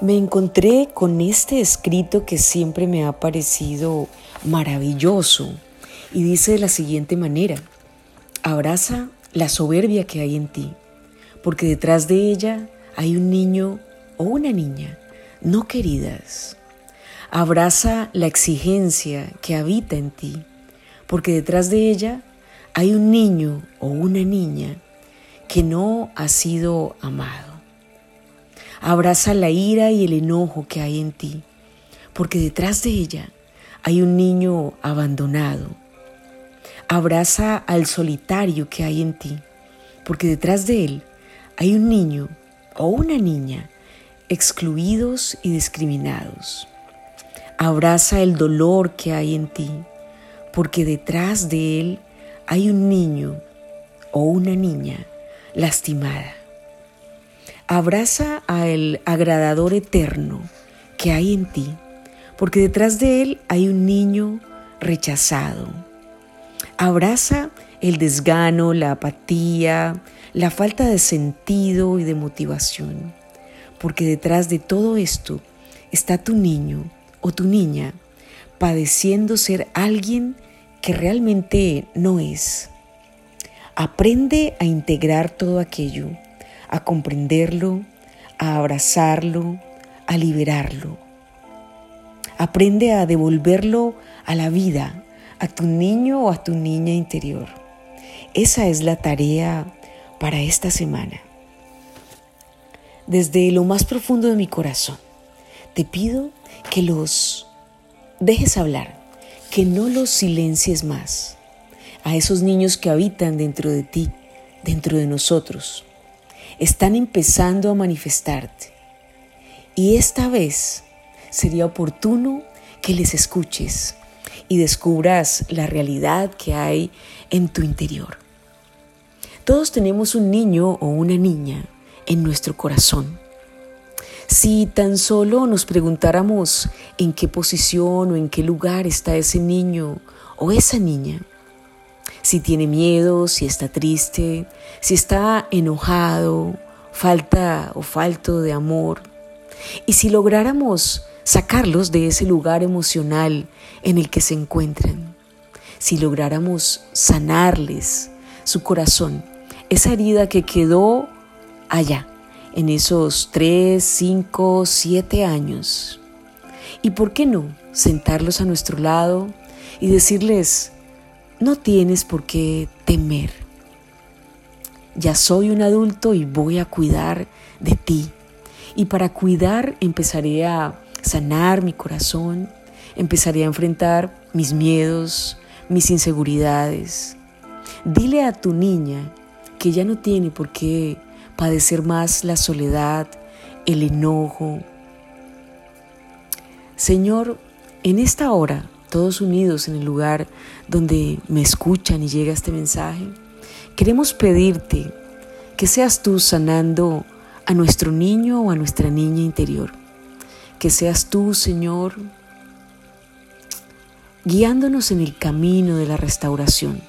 me encontré con este escrito que siempre me ha parecido maravilloso y dice de la siguiente manera, abraza la soberbia que hay en ti, porque detrás de ella hay un niño o una niña no queridas. Abraza la exigencia que habita en ti, porque detrás de ella hay un niño o una niña que no ha sido amado. Abraza la ira y el enojo que hay en ti, porque detrás de ella hay un niño abandonado. Abraza al solitario que hay en ti, porque detrás de él hay un niño o una niña excluidos y discriminados. Abraza el dolor que hay en ti, porque detrás de él hay un niño o una niña lastimada. Abraza al agradador eterno que hay en ti, porque detrás de él hay un niño rechazado. Abraza el desgano, la apatía, la falta de sentido y de motivación, porque detrás de todo esto está tu niño o tu niña padeciendo ser alguien que realmente no es. Aprende a integrar todo aquello, a comprenderlo, a abrazarlo, a liberarlo. Aprende a devolverlo a la vida, a tu niño o a tu niña interior. Esa es la tarea para esta semana. Desde lo más profundo de mi corazón, te pido que los dejes hablar, que no los silencies más a esos niños que habitan dentro de ti, dentro de nosotros. Están empezando a manifestarte. Y esta vez sería oportuno que les escuches y descubras la realidad que hay en tu interior. Todos tenemos un niño o una niña en nuestro corazón. Si tan solo nos preguntáramos en qué posición o en qué lugar está ese niño o esa niña, si tiene miedo, si está triste, si está enojado, falta o falto de amor. Y si lográramos sacarlos de ese lugar emocional en el que se encuentran, si lográramos sanarles su corazón, esa herida que quedó allá, en esos tres, cinco, siete años. ¿Y por qué no sentarlos a nuestro lado y decirles, no tienes por qué temer. Ya soy un adulto y voy a cuidar de ti. Y para cuidar empezaré a sanar mi corazón, empezaré a enfrentar mis miedos, mis inseguridades. Dile a tu niña que ya no tiene por qué padecer más la soledad, el enojo. Señor, en esta hora todos unidos en el lugar donde me escuchan y llega este mensaje, queremos pedirte que seas tú sanando a nuestro niño o a nuestra niña interior. Que seas tú, Señor, guiándonos en el camino de la restauración.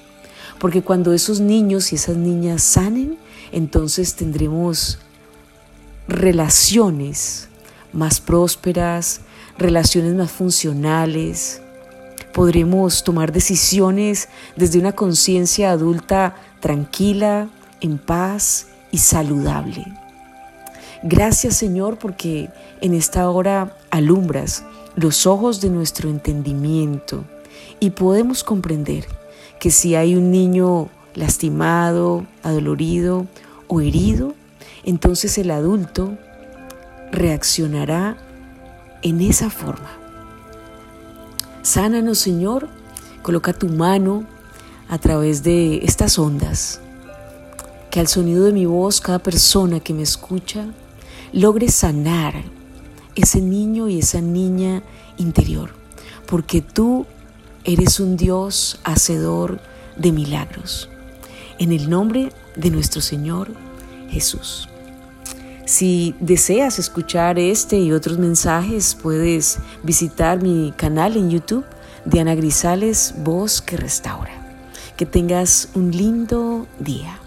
Porque cuando esos niños y esas niñas sanen, entonces tendremos relaciones más prósperas, relaciones más funcionales, podremos tomar decisiones desde una conciencia adulta tranquila, en paz y saludable. Gracias Señor porque en esta hora alumbras los ojos de nuestro entendimiento y podemos comprender que si hay un niño lastimado, adolorido o herido, entonces el adulto reaccionará en esa forma. Sánanos, Señor. Coloca tu mano a través de estas ondas. Que al sonido de mi voz, cada persona que me escucha logre sanar ese niño y esa niña interior. Porque tú eres un Dios hacedor de milagros. En el nombre de nuestro Señor Jesús. Si deseas escuchar este y otros mensajes, puedes visitar mi canal en YouTube, Diana Grisales, Voz que Restaura. Que tengas un lindo día.